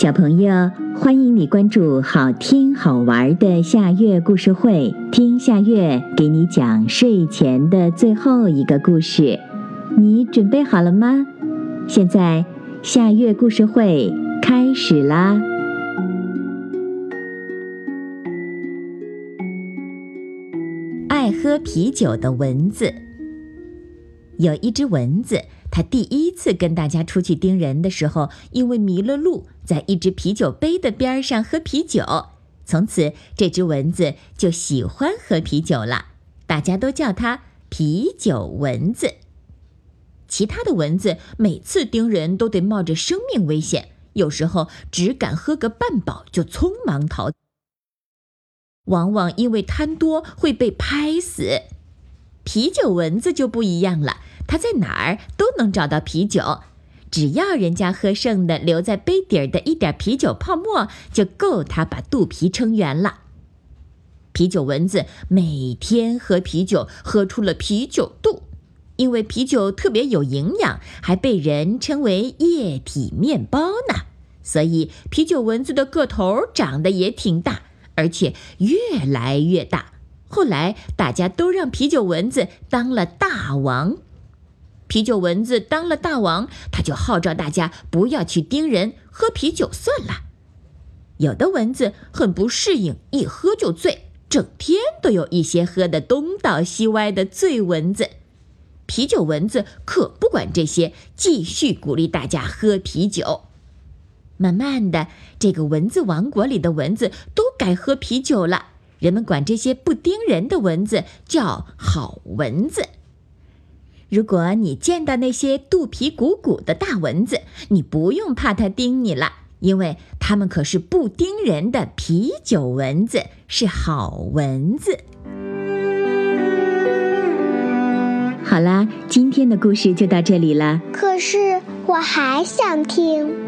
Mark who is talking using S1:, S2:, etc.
S1: 小朋友，欢迎你关注好听好玩的夏月故事会，听夏月给你讲睡前的最后一个故事。你准备好了吗？现在夏月故事会开始啦！爱喝啤酒的蚊子，有一只蚊子。他第一次跟大家出去盯人的时候，因为迷了路，在一只啤酒杯的边上喝啤酒。从此，这只蚊子就喜欢喝啤酒了。大家都叫它啤酒蚊子。其他的蚊子每次叮人都得冒着生命危险，有时候只敢喝个半饱就匆忙逃，往往因为贪多会被拍死。啤酒蚊子就不一样了。它在哪儿都能找到啤酒，只要人家喝剩的留在杯底儿的一点啤酒泡沫，就够它把肚皮撑圆了。啤酒蚊子每天喝啤酒，喝出了啤酒肚，因为啤酒特别有营养，还被人称为液体面包呢。所以啤酒蚊子的个头长得也挺大，而且越来越大。后来大家都让啤酒蚊子当了大王。啤酒蚊子当了大王，他就号召大家不要去盯人，喝啤酒算了。有的蚊子很不适应，一喝就醉，整天都有一些喝的东倒西歪的醉蚊子。啤酒蚊子可不管这些，继续鼓励大家喝啤酒。慢慢的，这个蚊子王国里的蚊子都改喝啤酒了，人们管这些不叮人的蚊子叫好蚊子。如果你见到那些肚皮鼓鼓的大蚊子，你不用怕它叮你了，因为它们可是不叮人的啤酒蚊子，是好蚊子。好啦，今天的故事就到这里了。
S2: 可是我还想听。